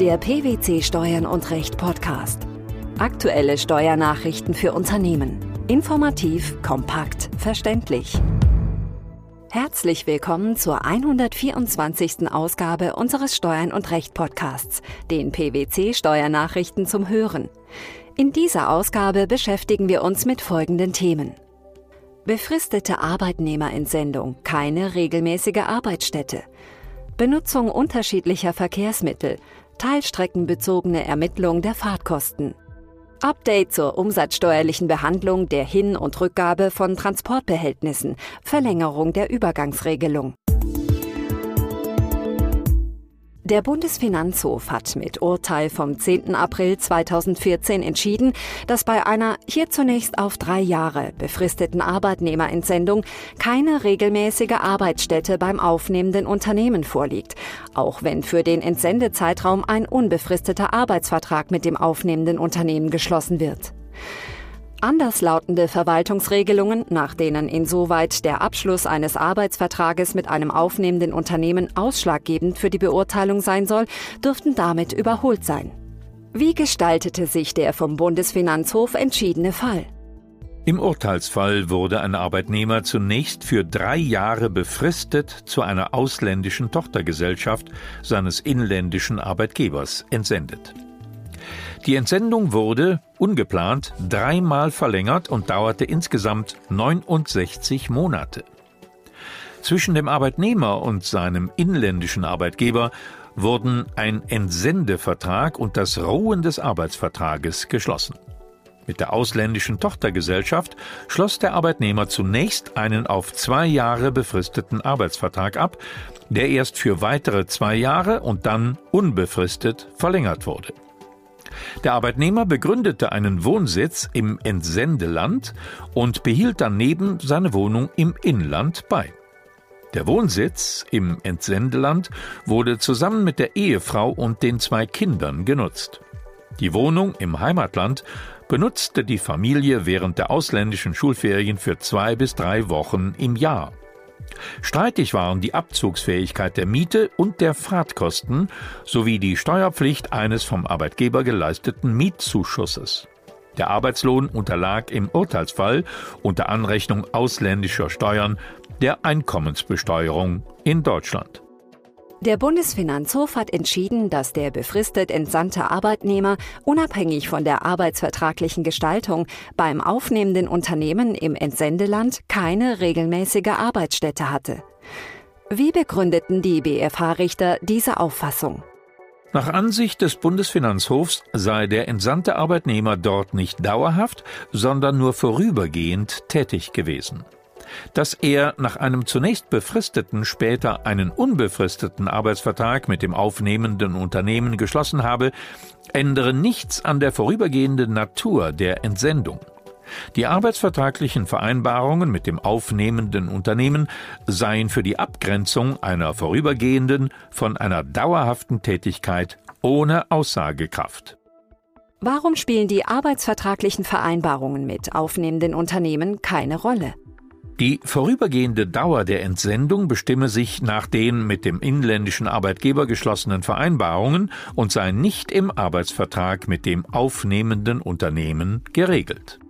Der PwC Steuern und Recht Podcast. Aktuelle Steuernachrichten für Unternehmen. Informativ, kompakt, verständlich. Herzlich willkommen zur 124. Ausgabe unseres Steuern und Recht Podcasts, den PwC Steuernachrichten zum Hören. In dieser Ausgabe beschäftigen wir uns mit folgenden Themen. Befristete Arbeitnehmerentsendung, keine regelmäßige Arbeitsstätte. Benutzung unterschiedlicher Verkehrsmittel, teilstreckenbezogene Ermittlung der Fahrtkosten. Update zur umsatzsteuerlichen Behandlung der Hin- und Rückgabe von Transportbehältnissen, Verlängerung der Übergangsregelung. Der Bundesfinanzhof hat mit Urteil vom 10. April 2014 entschieden, dass bei einer hier zunächst auf drei Jahre befristeten Arbeitnehmerentsendung keine regelmäßige Arbeitsstätte beim aufnehmenden Unternehmen vorliegt, auch wenn für den Entsendezeitraum ein unbefristeter Arbeitsvertrag mit dem aufnehmenden Unternehmen geschlossen wird. Anderslautende Verwaltungsregelungen, nach denen insoweit der Abschluss eines Arbeitsvertrages mit einem aufnehmenden Unternehmen ausschlaggebend für die Beurteilung sein soll, dürften damit überholt sein. Wie gestaltete sich der vom Bundesfinanzhof entschiedene Fall? Im Urteilsfall wurde ein Arbeitnehmer zunächst für drei Jahre befristet zu einer ausländischen Tochtergesellschaft seines inländischen Arbeitgebers entsendet. Die Entsendung wurde, ungeplant, dreimal verlängert und dauerte insgesamt 69 Monate. Zwischen dem Arbeitnehmer und seinem inländischen Arbeitgeber wurden ein Entsendevertrag und das Ruhen des Arbeitsvertrages geschlossen. Mit der ausländischen Tochtergesellschaft schloss der Arbeitnehmer zunächst einen auf zwei Jahre befristeten Arbeitsvertrag ab, der erst für weitere zwei Jahre und dann unbefristet verlängert wurde. Der Arbeitnehmer begründete einen Wohnsitz im Entsendeland und behielt daneben seine Wohnung im Inland bei. Der Wohnsitz im Entsendeland wurde zusammen mit der Ehefrau und den zwei Kindern genutzt. Die Wohnung im Heimatland benutzte die Familie während der ausländischen Schulferien für zwei bis drei Wochen im Jahr. Streitig waren die Abzugsfähigkeit der Miete und der Fahrtkosten sowie die Steuerpflicht eines vom Arbeitgeber geleisteten Mietzuschusses. Der Arbeitslohn unterlag im Urteilsfall unter Anrechnung ausländischer Steuern der Einkommensbesteuerung in Deutschland. Der Bundesfinanzhof hat entschieden, dass der befristet entsandte Arbeitnehmer unabhängig von der arbeitsvertraglichen Gestaltung beim aufnehmenden Unternehmen im Entsendeland keine regelmäßige Arbeitsstätte hatte. Wie begründeten die BFH-Richter diese Auffassung? Nach Ansicht des Bundesfinanzhofs sei der entsandte Arbeitnehmer dort nicht dauerhaft, sondern nur vorübergehend tätig gewesen dass er nach einem zunächst befristeten, später einen unbefristeten Arbeitsvertrag mit dem aufnehmenden Unternehmen geschlossen habe, ändere nichts an der vorübergehenden Natur der Entsendung. Die arbeitsvertraglichen Vereinbarungen mit dem aufnehmenden Unternehmen seien für die Abgrenzung einer vorübergehenden von einer dauerhaften Tätigkeit ohne Aussagekraft. Warum spielen die arbeitsvertraglichen Vereinbarungen mit aufnehmenden Unternehmen keine Rolle? Die vorübergehende Dauer der Entsendung bestimme sich nach den mit dem inländischen Arbeitgeber geschlossenen Vereinbarungen und sei nicht im Arbeitsvertrag mit dem aufnehmenden Unternehmen geregelt.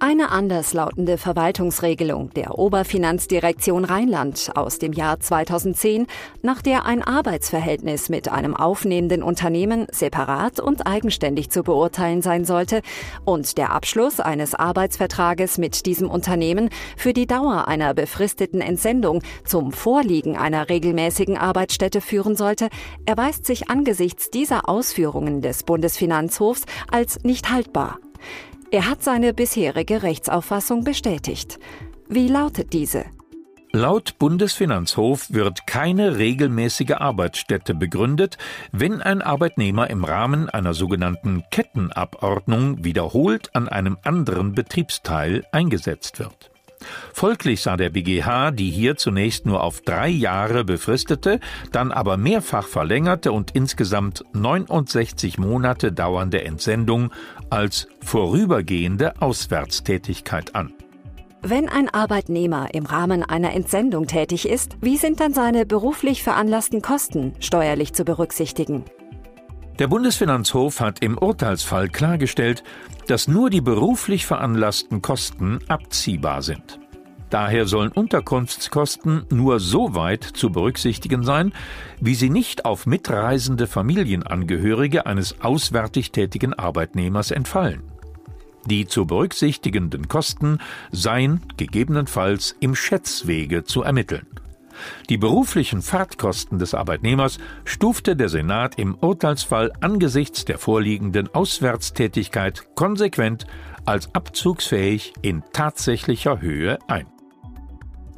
Eine anderslautende Verwaltungsregelung der Oberfinanzdirektion Rheinland aus dem Jahr 2010, nach der ein Arbeitsverhältnis mit einem aufnehmenden Unternehmen separat und eigenständig zu beurteilen sein sollte und der Abschluss eines Arbeitsvertrages mit diesem Unternehmen für die Dauer einer befristeten Entsendung zum Vorliegen einer regelmäßigen Arbeitsstätte führen sollte, erweist sich angesichts dieser Ausführungen des Bundesfinanzhofs als nicht haltbar. Er hat seine bisherige Rechtsauffassung bestätigt. Wie lautet diese? Laut Bundesfinanzhof wird keine regelmäßige Arbeitsstätte begründet, wenn ein Arbeitnehmer im Rahmen einer sogenannten Kettenabordnung wiederholt an einem anderen Betriebsteil eingesetzt wird. Folglich sah der BGH die hier zunächst nur auf drei Jahre befristete, dann aber mehrfach verlängerte und insgesamt 69 Monate dauernde Entsendung als vorübergehende Auswärtstätigkeit an. Wenn ein Arbeitnehmer im Rahmen einer Entsendung tätig ist, wie sind dann seine beruflich veranlassten Kosten steuerlich zu berücksichtigen? Der Bundesfinanzhof hat im Urteilsfall klargestellt, dass nur die beruflich veranlassten Kosten abziehbar sind. Daher sollen Unterkunftskosten nur so weit zu berücksichtigen sein, wie sie nicht auf mitreisende Familienangehörige eines auswärtig tätigen Arbeitnehmers entfallen. Die zu berücksichtigenden Kosten seien gegebenenfalls im Schätzwege zu ermitteln. Die beruflichen Fahrtkosten des Arbeitnehmers stufte der Senat im Urteilsfall angesichts der vorliegenden Auswärtstätigkeit konsequent als abzugsfähig in tatsächlicher Höhe ein.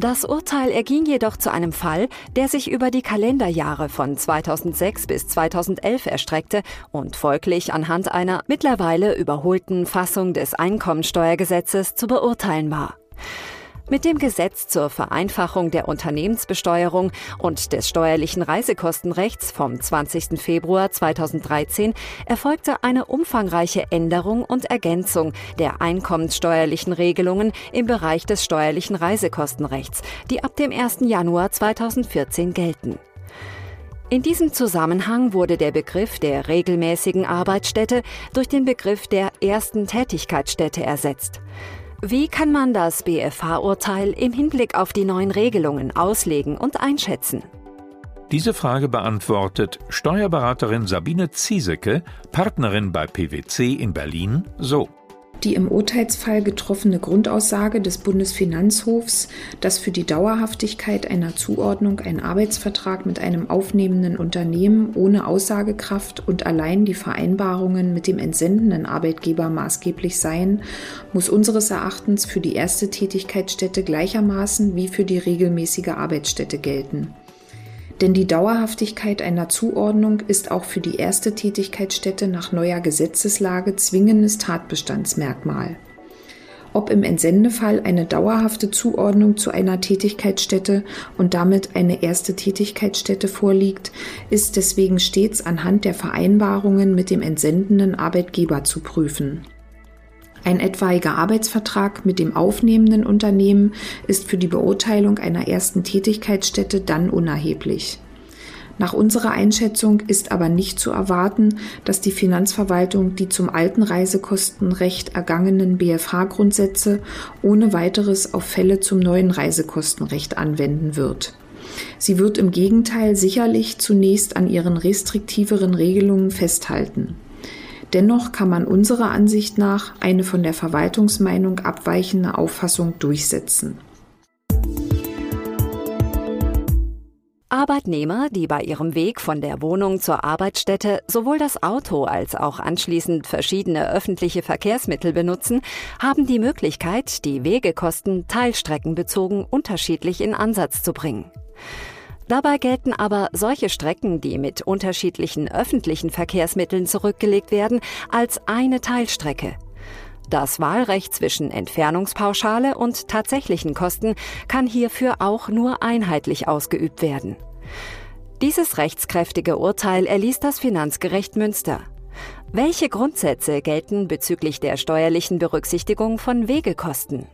Das Urteil erging jedoch zu einem Fall, der sich über die Kalenderjahre von 2006 bis 2011 erstreckte und folglich anhand einer mittlerweile überholten Fassung des Einkommensteuergesetzes zu beurteilen war. Mit dem Gesetz zur Vereinfachung der Unternehmensbesteuerung und des steuerlichen Reisekostenrechts vom 20. Februar 2013 erfolgte eine umfangreiche Änderung und Ergänzung der einkommenssteuerlichen Regelungen im Bereich des steuerlichen Reisekostenrechts, die ab dem 1. Januar 2014 gelten. In diesem Zusammenhang wurde der Begriff der regelmäßigen Arbeitsstätte durch den Begriff der ersten Tätigkeitsstätte ersetzt. Wie kann man das BFH-Urteil im Hinblick auf die neuen Regelungen auslegen und einschätzen? Diese Frage beantwortet Steuerberaterin Sabine Ziesecke, Partnerin bei PwC in Berlin, so. Die im Urteilsfall getroffene Grundaussage des Bundesfinanzhofs, dass für die Dauerhaftigkeit einer Zuordnung ein Arbeitsvertrag mit einem aufnehmenden Unternehmen ohne Aussagekraft und allein die Vereinbarungen mit dem entsendenden Arbeitgeber maßgeblich seien, muss unseres Erachtens für die erste Tätigkeitsstätte gleichermaßen wie für die regelmäßige Arbeitsstätte gelten. Denn die Dauerhaftigkeit einer Zuordnung ist auch für die erste Tätigkeitsstätte nach neuer Gesetzeslage zwingendes Tatbestandsmerkmal. Ob im Entsendefall eine dauerhafte Zuordnung zu einer Tätigkeitsstätte und damit eine erste Tätigkeitsstätte vorliegt, ist deswegen stets anhand der Vereinbarungen mit dem entsendenden Arbeitgeber zu prüfen. Ein etwaiger Arbeitsvertrag mit dem aufnehmenden Unternehmen ist für die Beurteilung einer ersten Tätigkeitsstätte dann unerheblich. Nach unserer Einschätzung ist aber nicht zu erwarten, dass die Finanzverwaltung die zum alten Reisekostenrecht ergangenen BFH-Grundsätze ohne weiteres auf Fälle zum neuen Reisekostenrecht anwenden wird. Sie wird im Gegenteil sicherlich zunächst an ihren restriktiveren Regelungen festhalten. Dennoch kann man unserer Ansicht nach eine von der Verwaltungsmeinung abweichende Auffassung durchsetzen. Arbeitnehmer, die bei ihrem Weg von der Wohnung zur Arbeitsstätte sowohl das Auto als auch anschließend verschiedene öffentliche Verkehrsmittel benutzen, haben die Möglichkeit, die Wegekosten teilstreckenbezogen unterschiedlich in Ansatz zu bringen. Dabei gelten aber solche Strecken, die mit unterschiedlichen öffentlichen Verkehrsmitteln zurückgelegt werden, als eine Teilstrecke. Das Wahlrecht zwischen Entfernungspauschale und tatsächlichen Kosten kann hierfür auch nur einheitlich ausgeübt werden. Dieses rechtskräftige Urteil erließ das Finanzgericht Münster. Welche Grundsätze gelten bezüglich der steuerlichen Berücksichtigung von Wegekosten?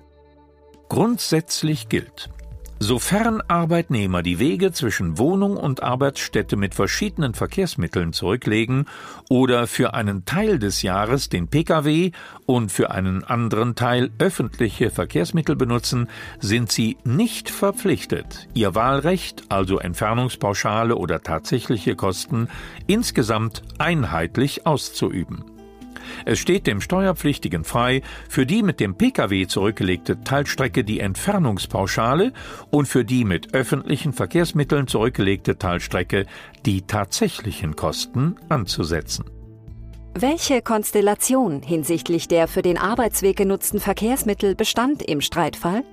Grundsätzlich gilt, Sofern Arbeitnehmer die Wege zwischen Wohnung und Arbeitsstätte mit verschiedenen Verkehrsmitteln zurücklegen oder für einen Teil des Jahres den Pkw und für einen anderen Teil öffentliche Verkehrsmittel benutzen, sind sie nicht verpflichtet, ihr Wahlrecht, also Entfernungspauschale oder tatsächliche Kosten, insgesamt einheitlich auszuüben. Es steht dem Steuerpflichtigen frei, für die mit dem Pkw zurückgelegte Teilstrecke die Entfernungspauschale und für die mit öffentlichen Verkehrsmitteln zurückgelegte Teilstrecke die tatsächlichen Kosten anzusetzen. Welche Konstellation hinsichtlich der für den Arbeitsweg genutzten Verkehrsmittel bestand im Streitfall?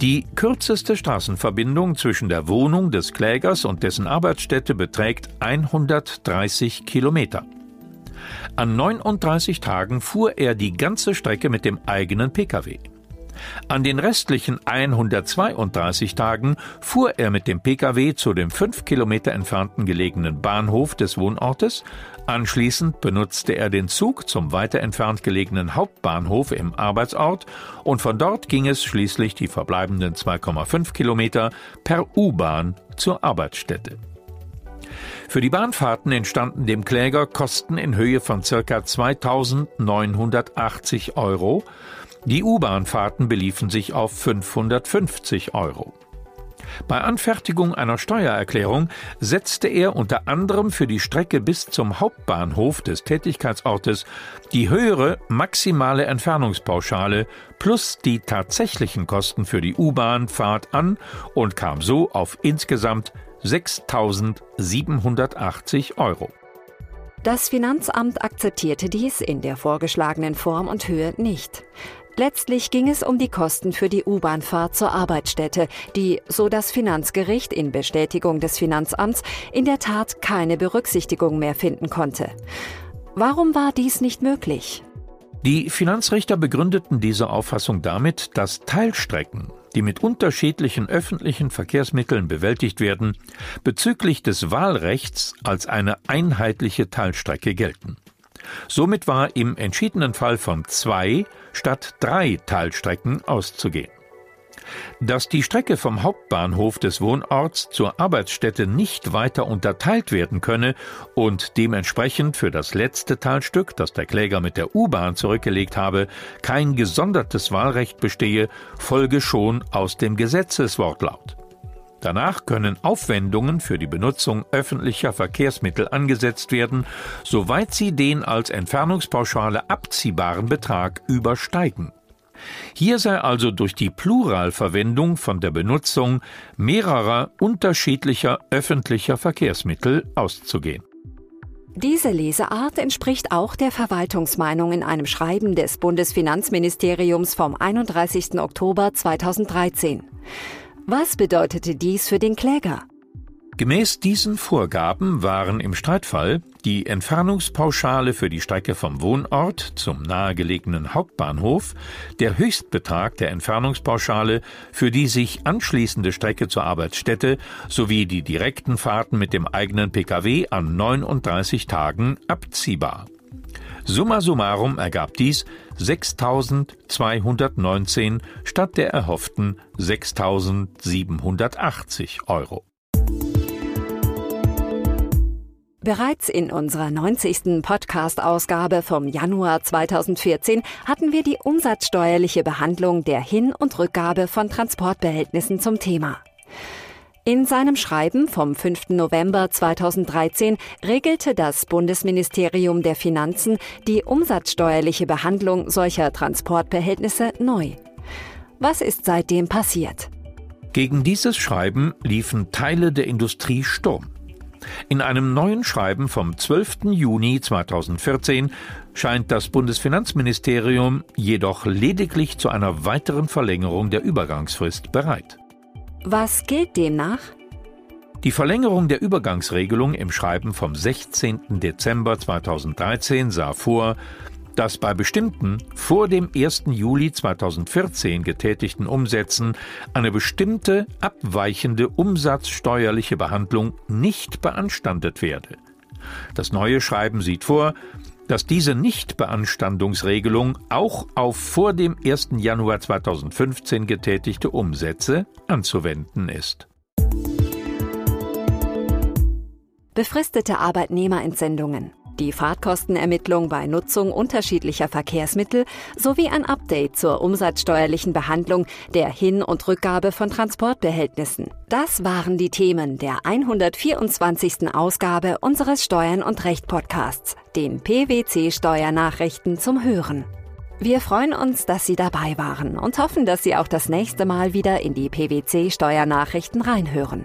Die kürzeste Straßenverbindung zwischen der Wohnung des Klägers und dessen Arbeitsstätte beträgt 130 Kilometer. An 39 Tagen fuhr er die ganze Strecke mit dem eigenen Pkw. An den restlichen 132 Tagen fuhr er mit dem Pkw zu dem fünf Kilometer entfernten gelegenen Bahnhof des Wohnortes. Anschließend benutzte er den Zug zum weiter entfernt gelegenen Hauptbahnhof im Arbeitsort und von dort ging es schließlich die verbleibenden 2,5 Kilometer per U-Bahn zur Arbeitsstätte. Für die Bahnfahrten entstanden dem Kläger Kosten in Höhe von ca. 2980 Euro. Die U-Bahnfahrten beliefen sich auf 550 Euro. Bei Anfertigung einer Steuererklärung setzte er unter anderem für die Strecke bis zum Hauptbahnhof des Tätigkeitsortes die höhere maximale Entfernungspauschale plus die tatsächlichen Kosten für die U-Bahnfahrt an und kam so auf insgesamt 6.780 Euro. Das Finanzamt akzeptierte dies in der vorgeschlagenen Form und Höhe nicht. Letztlich ging es um die Kosten für die U-Bahnfahrt zur Arbeitsstätte, die, so das Finanzgericht in Bestätigung des Finanzamts, in der Tat keine Berücksichtigung mehr finden konnte. Warum war dies nicht möglich? Die Finanzrichter begründeten diese Auffassung damit, dass Teilstrecken, die mit unterschiedlichen öffentlichen Verkehrsmitteln bewältigt werden, bezüglich des Wahlrechts als eine einheitliche Teilstrecke gelten. Somit war im entschiedenen Fall von zwei statt drei Teilstrecken auszugehen. Dass die Strecke vom Hauptbahnhof des Wohnorts zur Arbeitsstätte nicht weiter unterteilt werden könne und dementsprechend für das letzte Teilstück, das der Kläger mit der U-Bahn zurückgelegt habe, kein gesondertes Wahlrecht bestehe, folge schon aus dem Gesetzeswortlaut. Danach können Aufwendungen für die Benutzung öffentlicher Verkehrsmittel angesetzt werden, soweit sie den als Entfernungspauschale abziehbaren Betrag übersteigen. Hier sei also durch die Pluralverwendung von der Benutzung mehrerer unterschiedlicher öffentlicher Verkehrsmittel auszugehen. Diese Leseart entspricht auch der Verwaltungsmeinung in einem Schreiben des Bundesfinanzministeriums vom 31. Oktober 2013. Was bedeutete dies für den Kläger? Gemäß diesen Vorgaben waren im Streitfall die Entfernungspauschale für die Strecke vom Wohnort zum nahegelegenen Hauptbahnhof, der Höchstbetrag der Entfernungspauschale für die sich anschließende Strecke zur Arbeitsstätte sowie die direkten Fahrten mit dem eigenen Pkw an 39 Tagen abziehbar. Summa summarum ergab dies 6.219 statt der erhofften 6.780 Euro. Bereits in unserer 90. Podcast-Ausgabe vom Januar 2014 hatten wir die umsatzsteuerliche Behandlung der Hin- und Rückgabe von Transportbehältnissen zum Thema. In seinem Schreiben vom 5. November 2013 regelte das Bundesministerium der Finanzen die umsatzsteuerliche Behandlung solcher Transportbehältnisse neu. Was ist seitdem passiert? Gegen dieses Schreiben liefen Teile der Industrie Sturm. In einem neuen Schreiben vom 12. Juni 2014 scheint das Bundesfinanzministerium jedoch lediglich zu einer weiteren Verlängerung der Übergangsfrist bereit. Was gilt demnach? Die Verlängerung der Übergangsregelung im Schreiben vom 16. Dezember 2013 sah vor, dass bei bestimmten vor dem 1. Juli 2014 getätigten Umsätzen eine bestimmte abweichende umsatzsteuerliche Behandlung nicht beanstandet werde. Das neue Schreiben sieht vor, dass diese Nichtbeanstandungsregelung auch auf vor dem 1. Januar 2015 getätigte Umsätze anzuwenden ist. Befristete Arbeitnehmerentsendungen die Fahrtkostenermittlung bei Nutzung unterschiedlicher Verkehrsmittel sowie ein Update zur umsatzsteuerlichen Behandlung der Hin- und Rückgabe von Transportbehältnissen. Das waren die Themen der 124. Ausgabe unseres Steuern und Recht Podcasts, den PwC Steuernachrichten zum Hören. Wir freuen uns, dass Sie dabei waren und hoffen, dass Sie auch das nächste Mal wieder in die PwC Steuernachrichten reinhören.